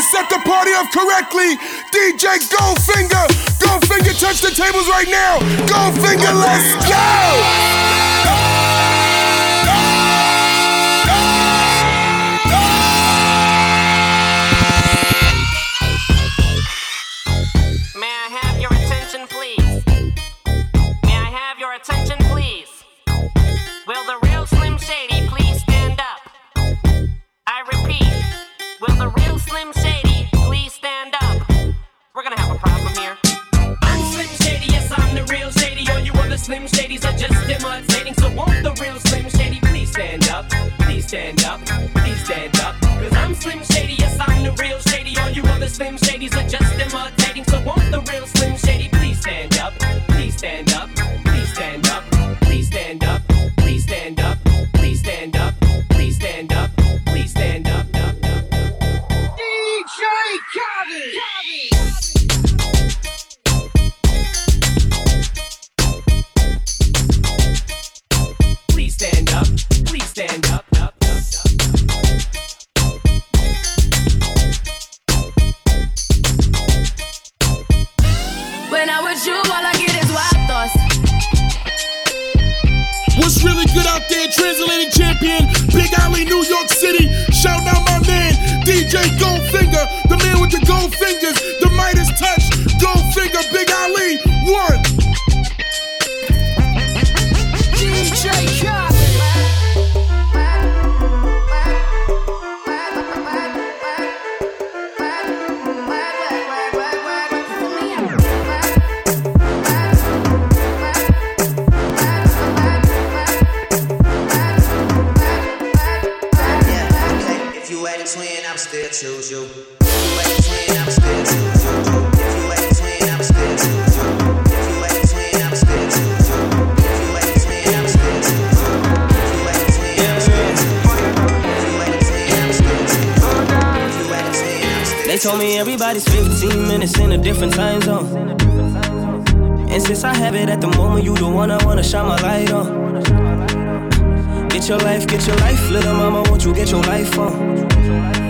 Let's set the party up correctly. DJ Goldfinger. Goldfinger, touch the tables right now. Goldfinger, let's go. What's really good out there? Translating champion, Big Alley, New York City. Shout out my man, DJ Goldfinger, the man with the gold fingers, the Midas touch. Goldfinger, Big Ali, one. Everybody's 15 minutes in a different time zone. And since I have it at the moment, you the one I wanna shine my light on. Get your life, get your life, little mama, won't you get your life on?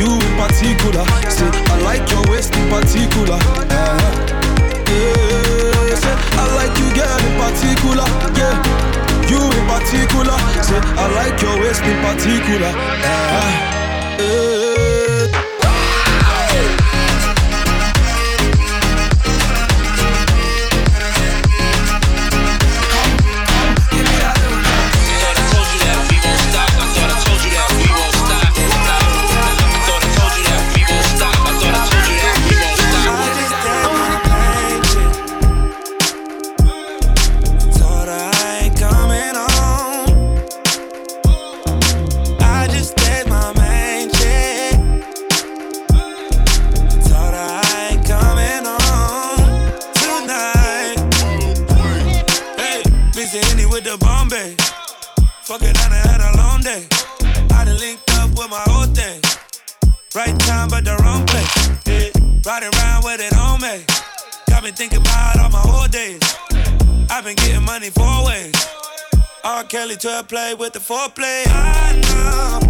you in particular. Say, I like your waist in particular. Uh-huh. Yeah, say, I like you, girl, in particular. Yeah, you in particular. Say, I like your waist in particular. Uh-huh. Yeah. Kelly to play with the foreplay. I know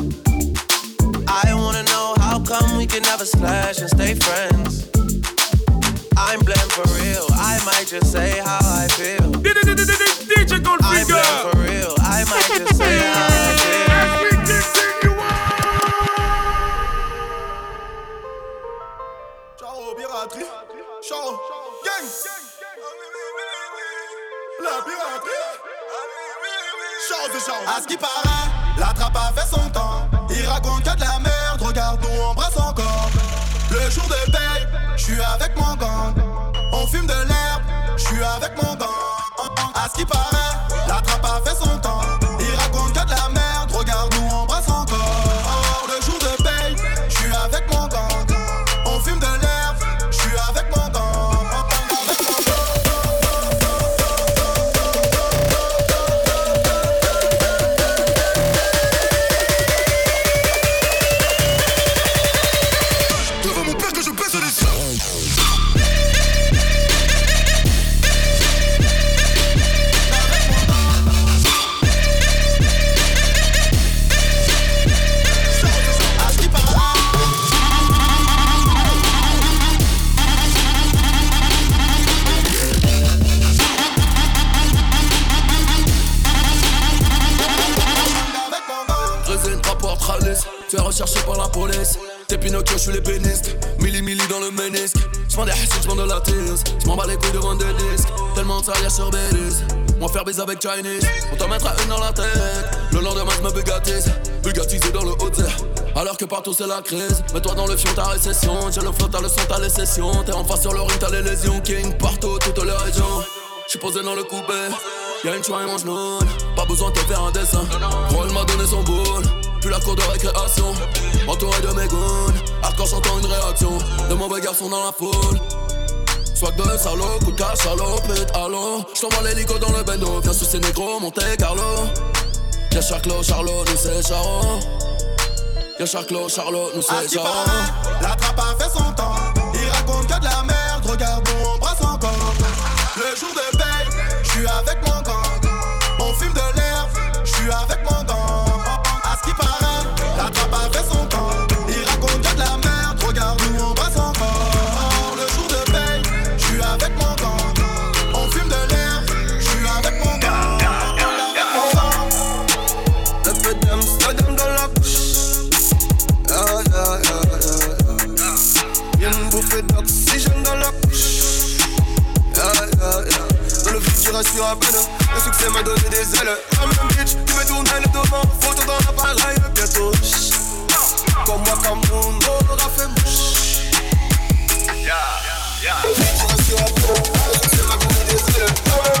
I wanna know how come we can never slash and stay friends. I'm blamed for real. I might just say how I feel. DJ I'm Goldfinger. blamed for real. I might just say how I feel. De la tease. J'm'en bats les couilles devant des disques. Tellement de sur Belize. Moi faire bise avec Chinese. On t'en mettra une dans la tête. Le lendemain, j'me bugatise. Bugatisé dans le haut Alors que partout c'est la crise. Mets-toi dans le fion, ta récession. J'ai le flow, t'as le son, t'as les sessions. T'es en face sur le ring, t'as les lésions. King partout, toutes les régions. J'suis posé dans le coupé. Y'a une choix et mon genou. Pas besoin de te faire un dessin. Roll m'a donné son boule. Puis la cour de récréation. Entouré de mes goons. Hardcore j'entends une réaction. De mauvais garçons dans la foule. Swag de salaud, coup de cash, salopette, allô. J't'envoie l'hélico dans le bendo. Viens sous ces négros, Monte Carlo. Y'a Charclo, Charlot, nous c'est Charo. Y'a Charclo, Charlot, nous c'est Charo. la trappe a fait son temps. Il raconte que de la merde, regarde, nous embrasse encore. Le jour de paye, je suis avec mon gang. À peine. Le succès m'a donné des ailes. Comme un bitch, tu me tournes le devant. Photo dans l'appareil, bientôt. Comme moi, Cameroun, on aura fait mouche. À peine. Le succès m'a donné des ailes.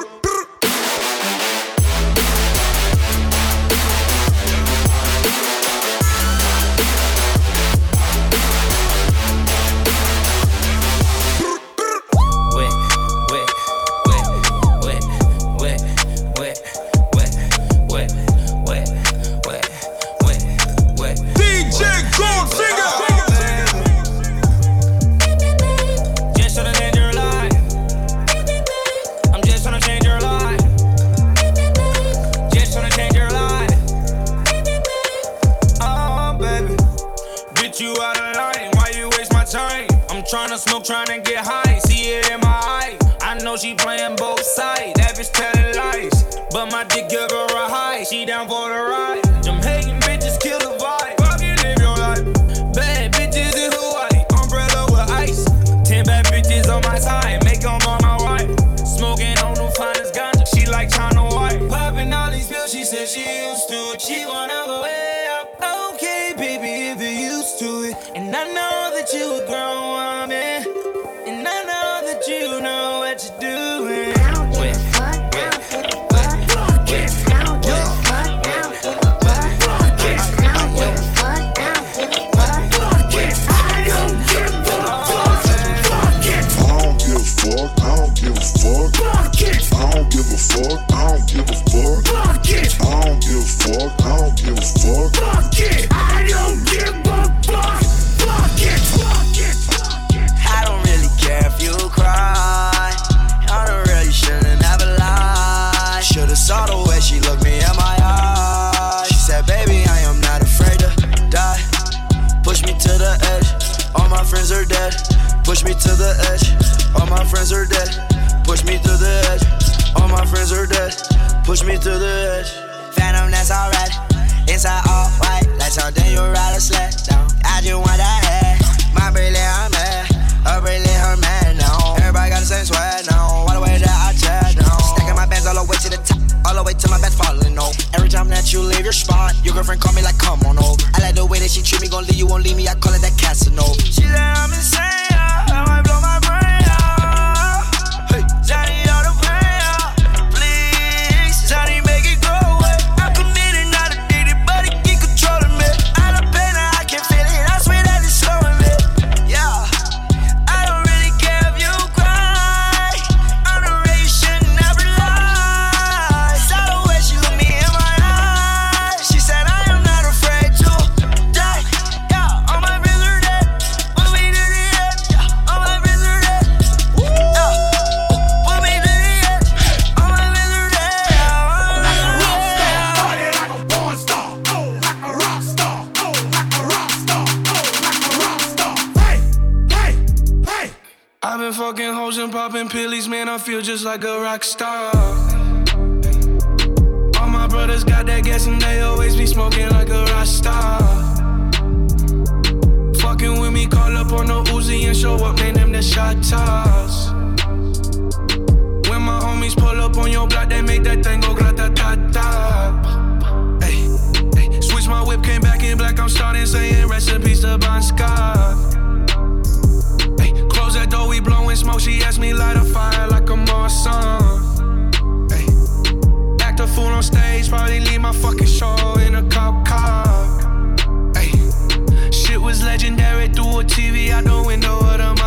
my side. Are dead. Push me to the edge. All my friends are dead. Push me to the edge. All my friends are dead. Push me to the edge. Phantom, that's alright. Inside all white, like something you ride a sled down. I just want that head. My brilliant, I'm mad. A brilliant, her man now. Everybody got the same sweat now. The way to my best falling over. Every time that you leave your spot, your girlfriend call me like, come on over. I like the way that she treat me, gon' leave you, won't leave me. I call it that Casanova. She said I'm insane. I might blow my brain just like a rock star. All my brothers got that gas and they always be smoking like a rock star. Fucking with me, call up on the Uzi and show up, man. Them the shot toss. When my homies pull up on your block, they make that thing go grata ta ta. Hey. Switch my whip, came back in black. I'm starting saying recipes to Bon Scott. Close that door, we blowing smoke. She asked me light a fire like Marsan. Hey, act a fool on stage, probably leave my fucking show in a cop car. Hey, shit was legendary through a TV out the window of the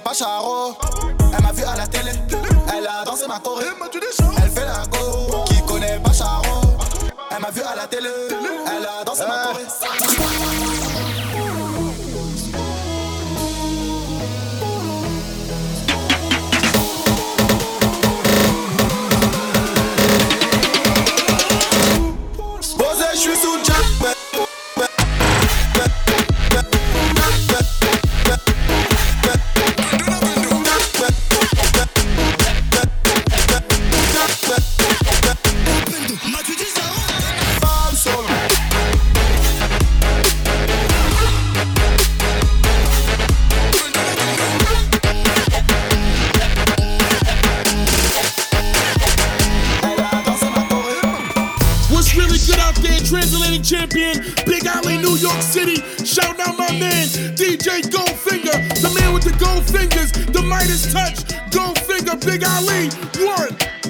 pas Charo. Elle m'a vu à la télé, elle a dansé ma choré. Elle fait la go, qui connaît pas Charo. Elle m'a vu à la télé, Champion, Big Alley, New York City. Shout out my man, DJ Goldfinger, the man with the gold fingers, the Midas touch, Goldfinger, Big Ali. One.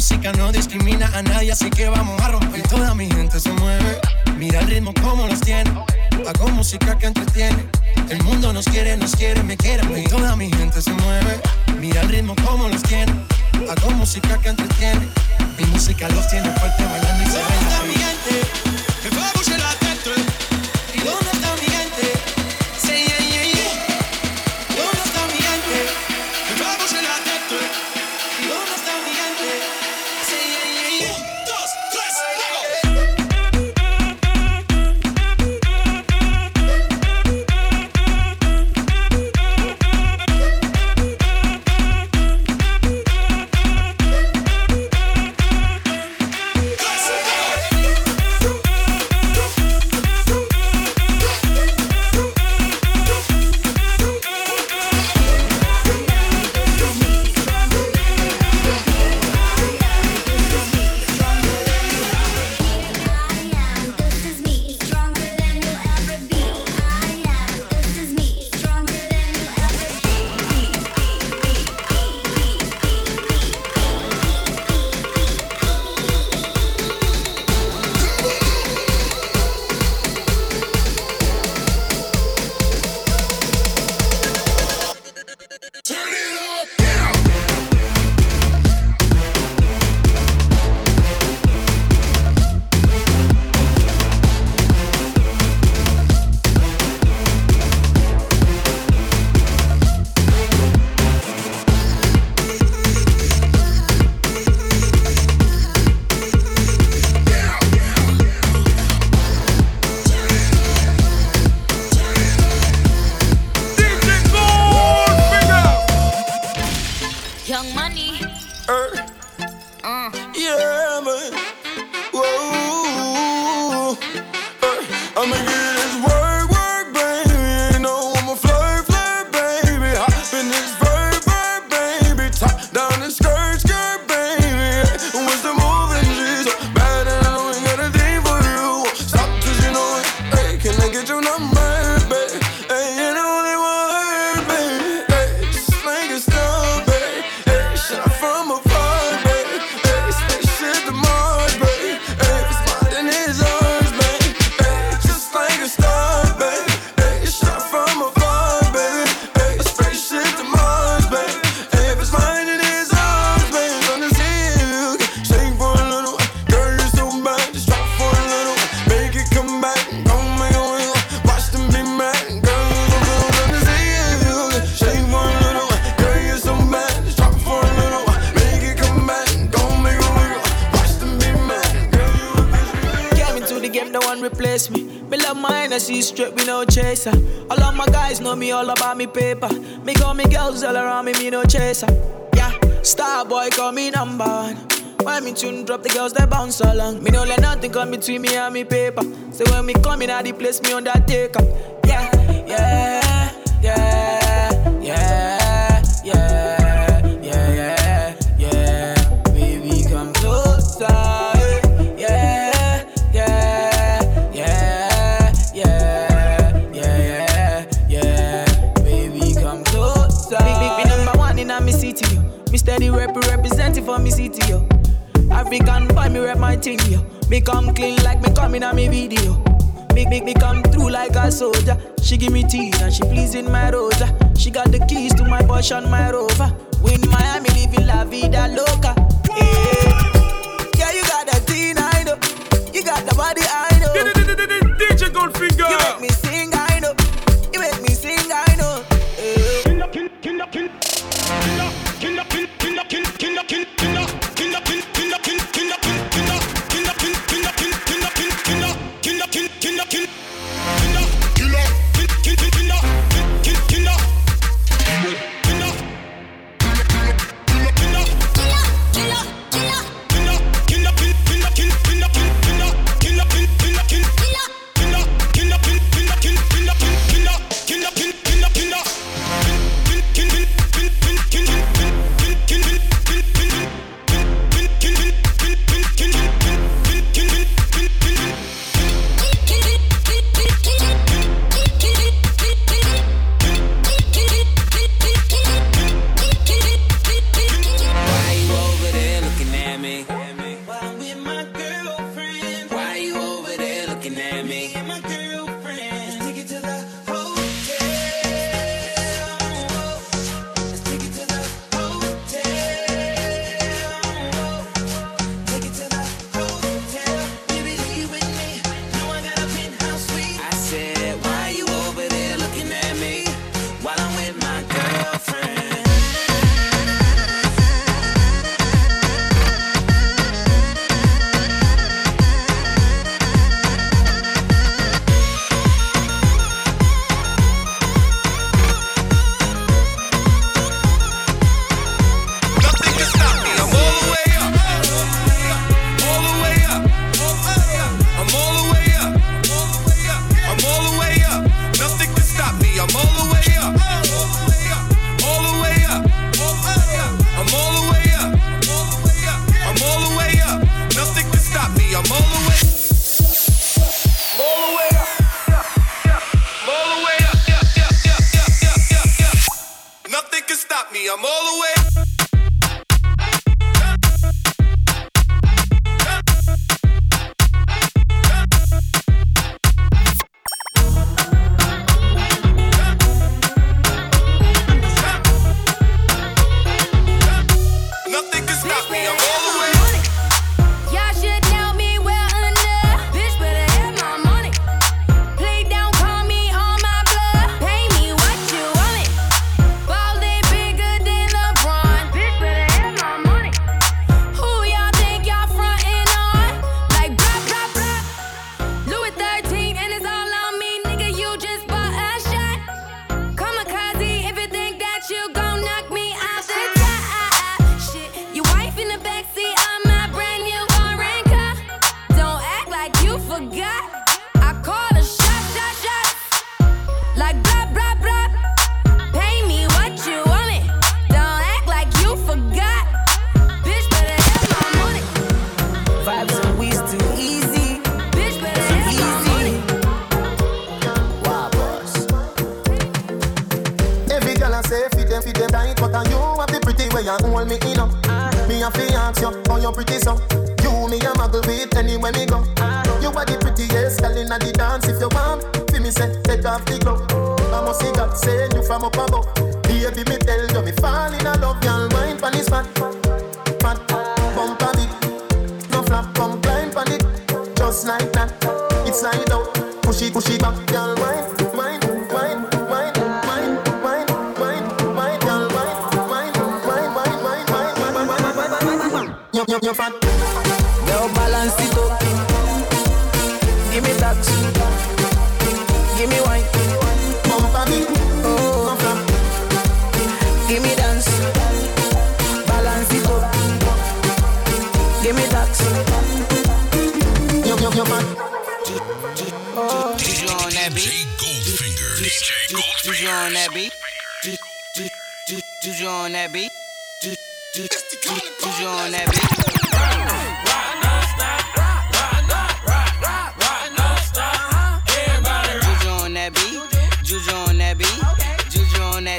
Música no discrimina a nadie, así que vamos a romper. Toda mi gente se mueve, mira el ritmo como los tiene. Hago música que entretiene. El mundo nos quiere, nos quiere, me quiere. Y toda mi gente se mueve, mira el ritmo como los tiene. Hago música que entretiene. Mi música los tiene fuerte bailando y se ¿Dónde está mi baila. Me paper. Me call me girls all around me, me no chaser. Yeah, star boy call me number one. When me tune drop, the girls they bounce along. Me no let nothing come between me and me paper. So when me come in, at the place me undertaker. Yeah, yeah, African boy, me rep my thing, yo. Me come clean like me coming on me video. Make, make me come through like a soldier. She give me tea and she pleasing my rosa. She got the keys to my Porsche and my Rover. We in Miami living la vida loca. Yeah, yeah you got that teen, I know. You got the body, I Slide out, push it, push it back, girl.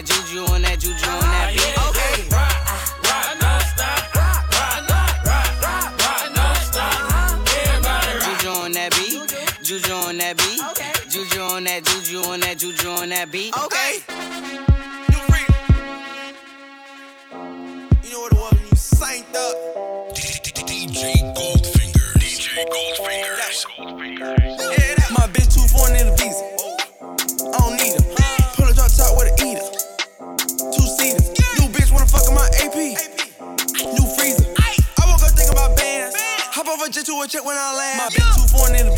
that juju, on that juju, on that beat. Okay. Juju on that beat. Juju on that juju on that juju on that beat. Okay. You know what it was you synced up. DJ Goldfinger. DJ Goldfinger. Goldfinger. check when I laugh. My bitch too foreign in the